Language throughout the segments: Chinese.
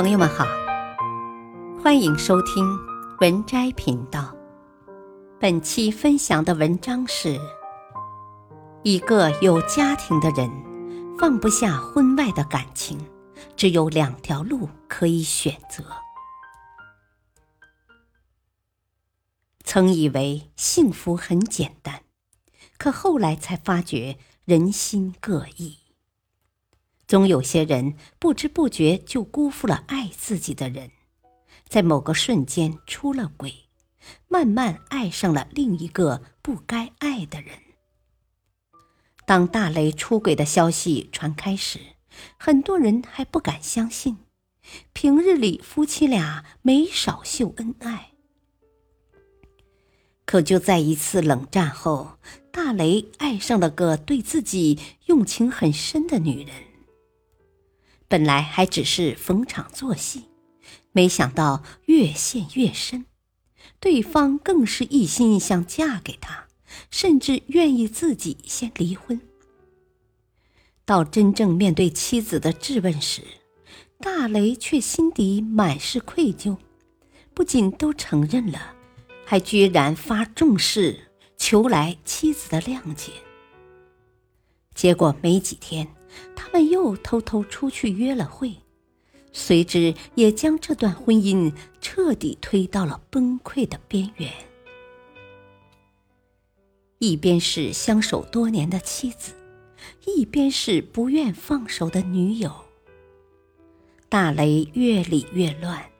朋友们好，欢迎收听文摘频道。本期分享的文章是：一个有家庭的人放不下婚外的感情，只有两条路可以选择。曾以为幸福很简单，可后来才发觉人心各异。总有些人不知不觉就辜负了爱自己的人，在某个瞬间出了轨，慢慢爱上了另一个不该爱的人。当大雷出轨的消息传开时，很多人还不敢相信，平日里夫妻俩没少秀恩爱。可就在一次冷战后，大雷爱上了个对自己用情很深的女人。本来还只是逢场作戏，没想到越陷越深，对方更是一心想嫁给他，甚至愿意自己先离婚。到真正面对妻子的质问时，大雷却心底满是愧疚，不仅都承认了，还居然发重誓求来妻子的谅解。结果没几天。他们又偷偷出去约了会，随之也将这段婚姻彻底推到了崩溃的边缘。一边是相守多年的妻子，一边是不愿放手的女友。大雷越理越乱，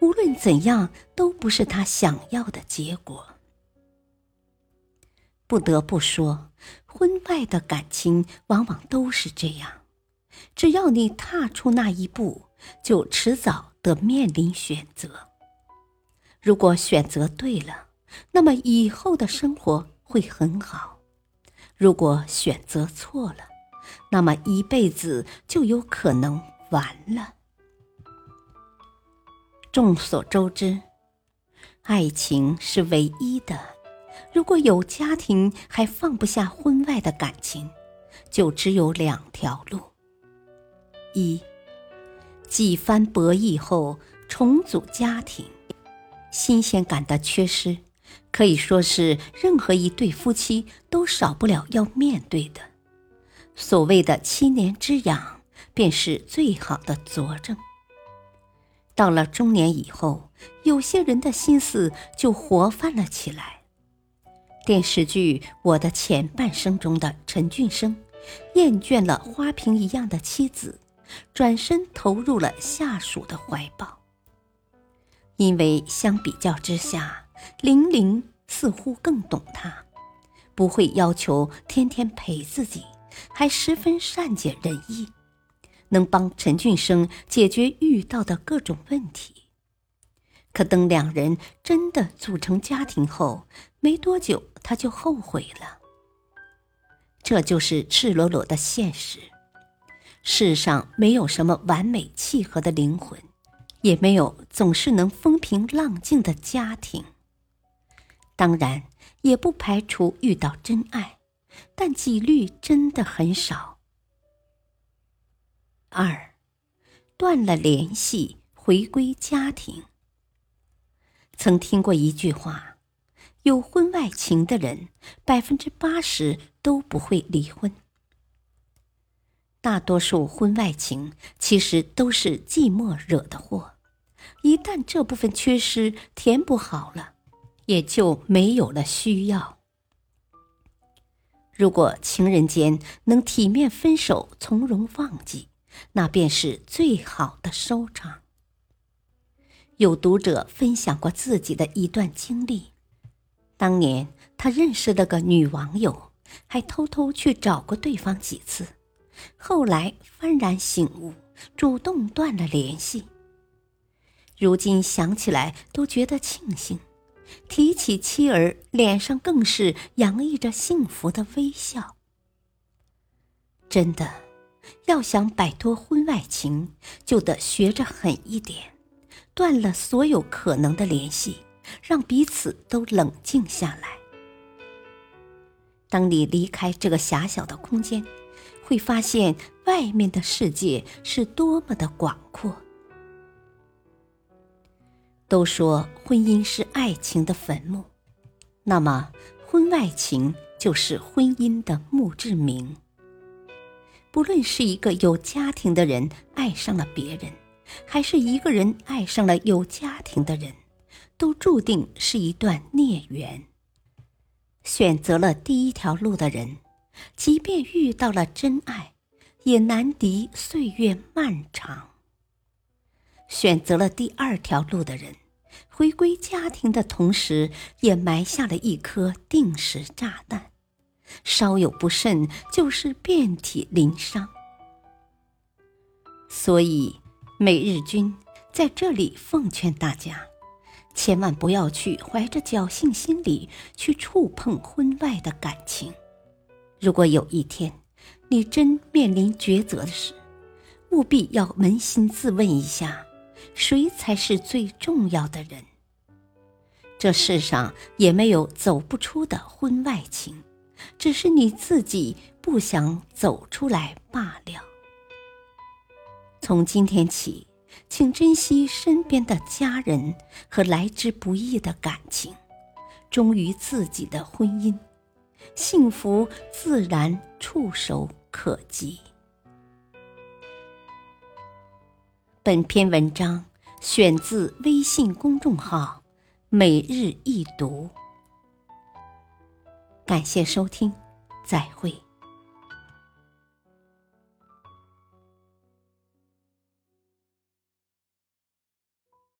无论怎样都不是他想要的结果。不得不说，婚外的感情往往都是这样。只要你踏出那一步，就迟早得面临选择。如果选择对了，那么以后的生活会很好；如果选择错了，那么一辈子就有可能完了。众所周知，爱情是唯一的。如果有家庭还放不下婚外的感情，就只有两条路。一，几番博弈后重组家庭，新鲜感的缺失，可以说是任何一对夫妻都少不了要面对的。所谓的七年之痒，便是最好的佐证。到了中年以后，有些人的心思就活泛了起来。电视剧《我的前半生》中的陈俊生，厌倦了花瓶一样的妻子。转身投入了下属的怀抱，因为相比较之下，玲玲似乎更懂他，不会要求天天陪自己，还十分善解人意，能帮陈俊生解决遇到的各种问题。可等两人真的组成家庭后，没多久他就后悔了。这就是赤裸裸的现实。世上没有什么完美契合的灵魂，也没有总是能风平浪静的家庭。当然，也不排除遇到真爱，但几率真的很少。二，断了联系，回归家庭。曾听过一句话：有婚外情的人，百分之八十都不会离婚。大多数婚外情其实都是寂寞惹的祸，一旦这部分缺失填补好了，也就没有了需要。如果情人间能体面分手，从容忘记，那便是最好的收场。有读者分享过自己的一段经历：当年他认识了个女网友，还偷偷去找过对方几次。后来幡然醒悟，主动断了联系。如今想起来都觉得庆幸，提起妻儿，脸上更是洋溢着幸福的微笑。真的，要想摆脱婚外情，就得学着狠一点，断了所有可能的联系，让彼此都冷静下来。当你离开这个狭小的空间。会发现外面的世界是多么的广阔。都说婚姻是爱情的坟墓，那么婚外情就是婚姻的墓志铭。不论是一个有家庭的人爱上了别人，还是一个人爱上了有家庭的人，都注定是一段孽缘。选择了第一条路的人，即便遇到了真爱，也难敌岁月漫长。选择了第二条路的人，回归家庭的同时，也埋下了一颗定时炸弹，稍有不慎就是遍体鳞伤。所以，美日军在这里奉劝大家，千万不要去怀着侥幸心理去触碰婚外的感情。如果有一天你真面临抉择时，务必要扪心自问一下。谁才是最重要的人？这世上也没有走不出的婚外情，只是你自己不想走出来罢了。从今天起，请珍惜身边的家人和来之不易的感情，忠于自己的婚姻，幸福自然触手可及。本篇文章选自微信公众号“每日一读”，感谢收听，再会。